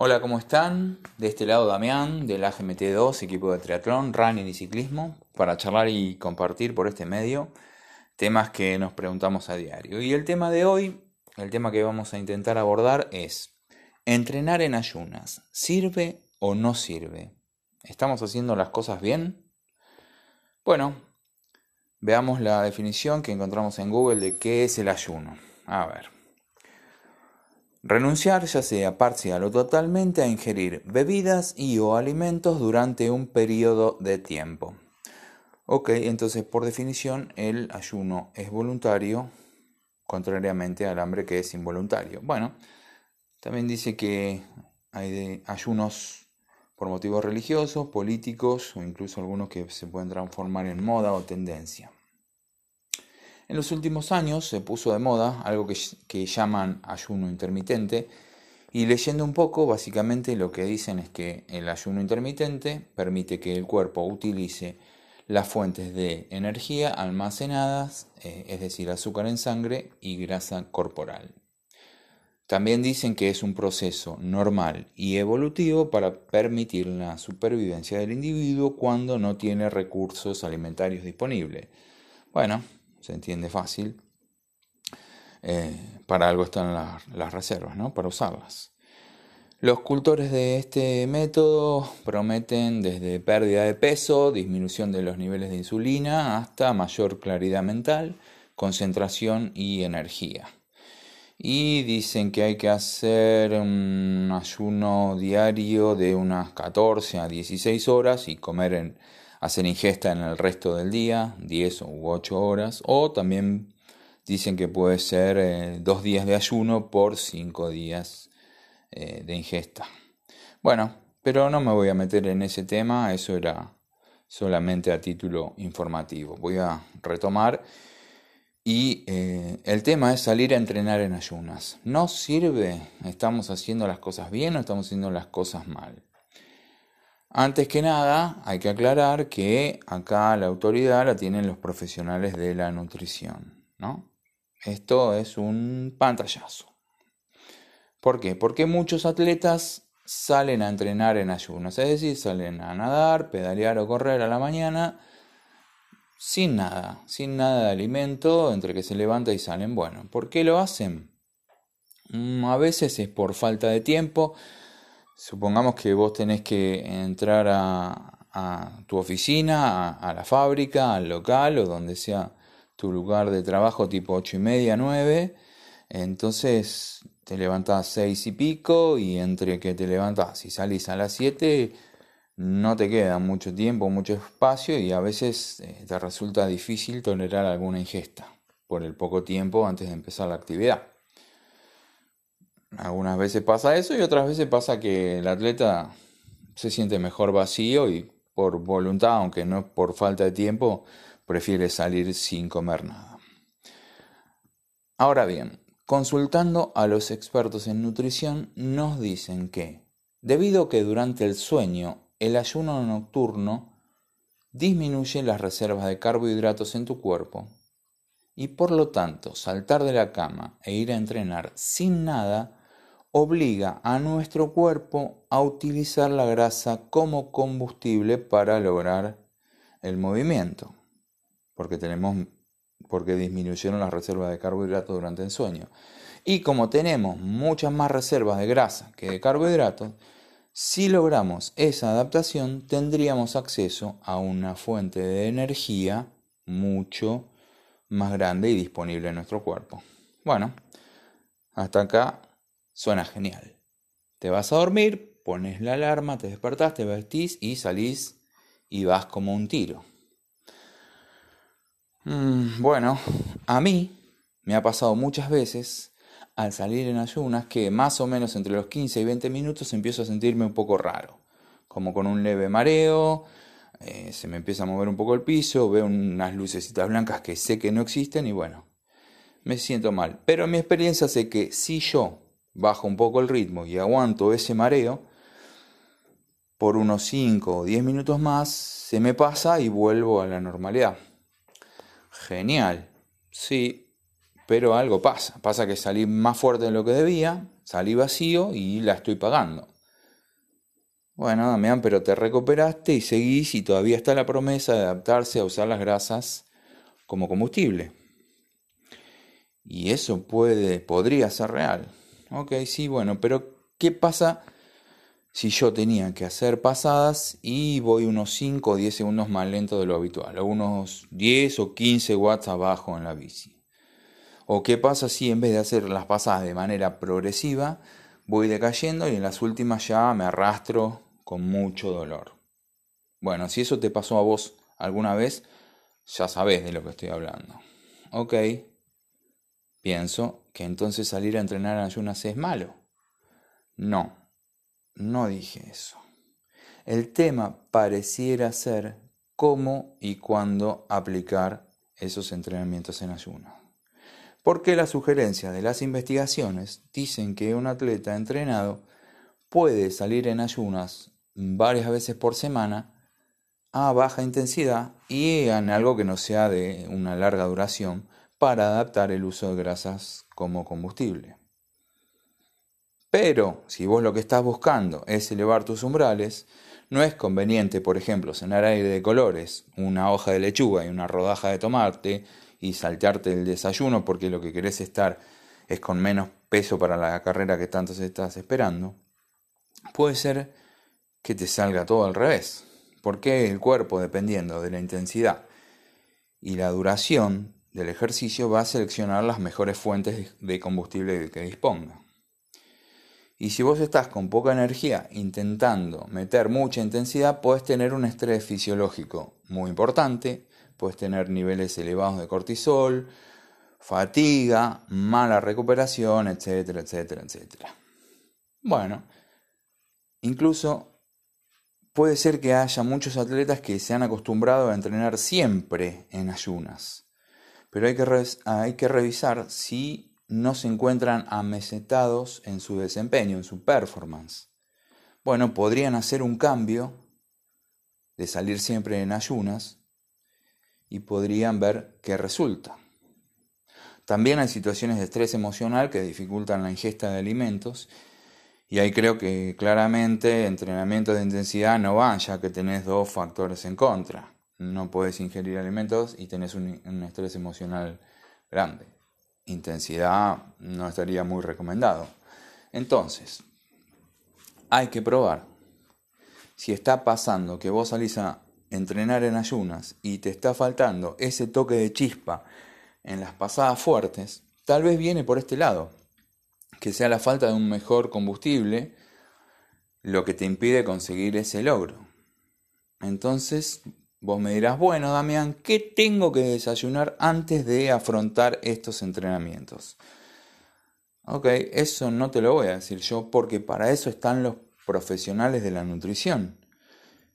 Hola, ¿cómo están? De este lado Damián, del AGMT2, equipo de triatlón, running y ciclismo, para charlar y compartir por este medio temas que nos preguntamos a diario. Y el tema de hoy, el tema que vamos a intentar abordar es, ¿entrenar en ayunas sirve o no sirve? ¿Estamos haciendo las cosas bien? Bueno, veamos la definición que encontramos en Google de qué es el ayuno. A ver. Renunciar ya sea parcial o totalmente a ingerir bebidas y o alimentos durante un periodo de tiempo. Ok, entonces por definición el ayuno es voluntario, contrariamente al hambre que es involuntario. Bueno, también dice que hay ayunos por motivos religiosos, políticos o incluso algunos que se pueden transformar en moda o tendencia. En los últimos años se puso de moda algo que, llaman ayuno intermitente y leyendo un poco, básicamente lo que dicen es que el ayuno intermitente permite que el cuerpo utilice las fuentes de energía almacenadas, eh, es decir, azúcar en sangre y grasa corporal. También dicen que es un proceso normal y evolutivo para permitir la supervivencia del individuo cuando no tiene recursos alimentarios disponibles. Bueno, se entiende fácil. Eh, para algo están las, reservas, ¿no? Para usarlas. Los cultores de este método prometen desde pérdida de peso, disminución de los niveles de insulina, hasta mayor claridad mental, concentración y energía. Y dicen que hay que hacer un ayuno diario de unas 14 a 16 horas y comer en, hacer ingesta en el resto del día, 10 u 8 horas, o también dicen que puede ser eh, dos días de ayuno por 5 días eh, de ingesta. Bueno, pero no me voy a meter en ese tema, eso era solamente a título informativo. Voy a retomar y eh, el tema es salir a entrenar en ayunas. ¿No sirve? ¿Estamos haciendo las cosas bien o estamos haciendo las cosas mal? Antes que nada, hay que aclarar que acá la autoridad la tienen los profesionales de la nutrición, ¿no? Esto es un pantallazo. ¿Por qué? Porque muchos atletas salen a entrenar en ayunas, es decir, salen a nadar, pedalear o correr a la mañana sin nada, sin nada de alimento, entre que se levanta y salen. Bueno, ¿por qué lo hacen? Mm, a veces es por falta de tiempo, Supongamos que vos tenés que entrar a, tu oficina, a, la fábrica, al local o donde sea tu lugar de trabajo tipo ocho y media, 9. Entonces te levantás seis y pico y entre que te levantás y salís a las 7 no te queda mucho tiempo, mucho espacio y a veces eh, te resulta difícil tolerar alguna ingesta por el poco tiempo antes de empezar la actividad. Algunas veces pasa eso y otras veces pasa que el atleta se siente mejor vacío y por voluntad, aunque no por falta de tiempo, prefiere salir sin comer nada. Ahora bien, consultando a los expertos en nutrición, nos dicen que, debido a que durante el sueño el ayuno nocturno disminuye las reservas de carbohidratos en tu cuerpo, y por lo tanto saltar de la cama e ir a entrenar sin nada obliga a nuestro cuerpo a utilizar la grasa como combustible para lograr el movimiento, porque tenemos porque disminuyeron las reservas de carbohidratos durante el sueño. Y como tenemos muchas más reservas de grasa que de carbohidratos, si logramos esa adaptación tendríamos acceso a una fuente de energía mucho más grande y disponible en nuestro cuerpo. Bueno, hasta acá Suena genial. Te vas a dormir, pones la alarma, te despertás, te vestís y salís y vas como un tiro. Mm, bueno, a mí me ha pasado muchas veces al salir en ayunas que más o menos entre los 15 y 20 minutos empiezo a sentirme un poco raro, como con un leve mareo, eh, se me empieza a mover un poco el piso, veo unas lucecitas blancas que sé que no existen y bueno, me siento mal. Pero en mi experiencia sé que si yo bajo un poco el ritmo y aguanto ese mareo, por unos 5 o 10 minutos más se me pasa y vuelvo a la normalidad. Genial, sí, pero algo pasa. Pasa que salí más fuerte de lo que debía, salí vacío y la estoy pagando. Bueno, Damián, pero te recuperaste y seguís y todavía está la promesa de adaptarse a usar las grasas como combustible. Y eso puede, podría ser real. Ok, sí, bueno, pero ¿qué pasa si yo tenía que hacer pasadas y voy unos 5 o 10 segundos más lento de lo habitual, o unos 10 o 15 watts abajo en la bici? ¿O qué pasa si en vez de hacer las pasadas de manera progresiva, voy decayendo y en las últimas ya me arrastro con mucho dolor. Bueno, si eso te pasó a vos alguna vez, ya sabés de lo que estoy hablando. Ok, pienso que entonces salir a entrenar en ayunas es malo. No, no dije eso. El tema pareciera ser cómo y cuándo aplicar esos entrenamientos en ayunas. Porque las sugerencias de las investigaciones dicen que un atleta entrenado puede salir en ayunas varias veces por semana a baja intensidad y en algo que no sea de una larga duración para adaptar el uso de grasas como combustible. Pero si vos lo que estás buscando es elevar tus umbrales, no es conveniente, por ejemplo, cenar aire de colores, una hoja de lechuga y una rodaja de tomate y saltearte el desayuno porque lo que querés estar es con menos peso para la carrera que tanto estás esperando. Puede ser que te salga todo al revés, porque el cuerpo, dependiendo de la intensidad y la duración del ejercicio, va a seleccionar las mejores fuentes de combustible que disponga. Y si vos estás con poca energía intentando meter mucha intensidad, puedes tener un estrés fisiológico muy importante, puedes tener niveles elevados de cortisol, fatiga, mala recuperación, etcétera, etcétera, etcétera. Bueno, incluso puede ser que haya muchos atletas que se han acostumbrado a entrenar siempre en ayunas, pero hay que, hay que revisar si no se encuentran amesetados en su desempeño, en su performance. Bueno, podrían hacer un cambio de salir siempre en ayunas y podrían ver qué resulta. También hay situaciones de estrés emocional que dificultan la ingesta de alimentos y ahí creo que claramente entrenamiento de intensidad no van, ya que tenés dos factores en contra. No puedes ingerir alimentos y tenés un, un estrés emocional grande. Intensidad no estaría muy recomendado. Entonces, hay que probar. Si está pasando que vos salís a entrenar en ayunas y te está faltando ese toque de chispa en las pasadas fuertes, tal vez viene por este lado que sea la falta de un mejor combustible lo que te impide conseguir ese logro. Entonces, vos me dirás, bueno, Damián, ¿qué tengo que desayunar antes de afrontar estos entrenamientos? Ok, eso no te lo voy a decir yo porque para eso están los profesionales de la nutrición,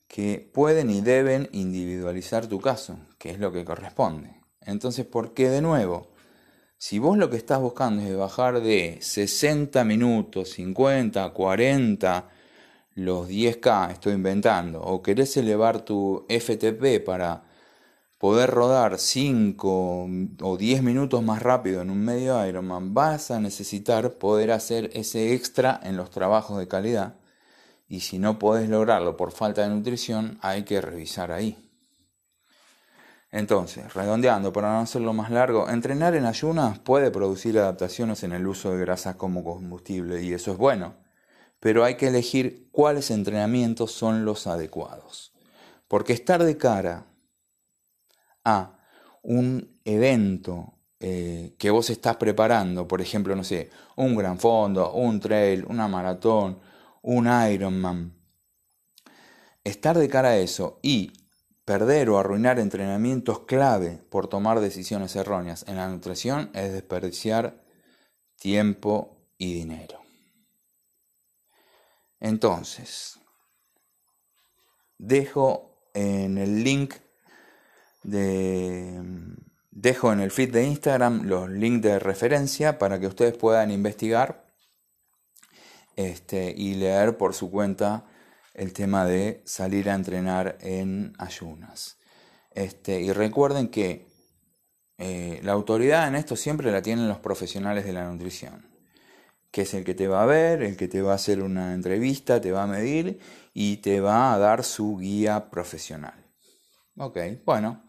que pueden y deben individualizar tu caso, que es lo que corresponde. Entonces, ¿por qué de nuevo? Si vos lo que estás buscando es bajar de 60 minutos, 50, 40, los 10K, estoy inventando, o querés elevar tu FTP para poder rodar 5 o 10 minutos más rápido en un medio Ironman, vas a necesitar poder hacer ese extra en los trabajos de calidad. Y si no podés lograrlo por falta de nutrición, hay que revisar ahí. Entonces, redondeando para no hacerlo más largo, entrenar en ayunas puede producir adaptaciones en el uso de grasas como combustible y eso es bueno, pero hay que elegir cuáles entrenamientos son los adecuados. Porque estar de cara a un evento eh, que vos estás preparando, por ejemplo, no sé, un gran fondo, un trail, una maratón, un Ironman, estar de cara a eso y Perder o arruinar entrenamientos clave por tomar decisiones erróneas en la nutrición es desperdiciar tiempo y dinero. Entonces, dejo en el link de dejo en el feed de Instagram los links de referencia para que ustedes puedan investigar este, y leer por su cuenta el tema de salir a entrenar en ayunas. Este, y recuerden que eh, la autoridad en esto siempre la tienen los profesionales de la nutrición. Que es el que te va a ver, el que te va a hacer una entrevista, te va a medir y te va a dar su guía profesional. Ok, bueno,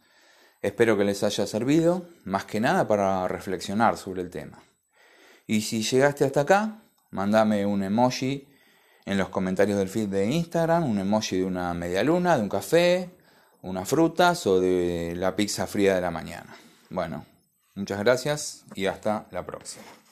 espero que les haya servido, más que nada para reflexionar sobre el tema. Y si llegaste hasta acá, mándame un emoji en los comentarios del feed de Instagram, un emoji de una media luna, de un café, unas frutas o de la pizza fría de la mañana. Bueno, muchas gracias y hasta la próxima.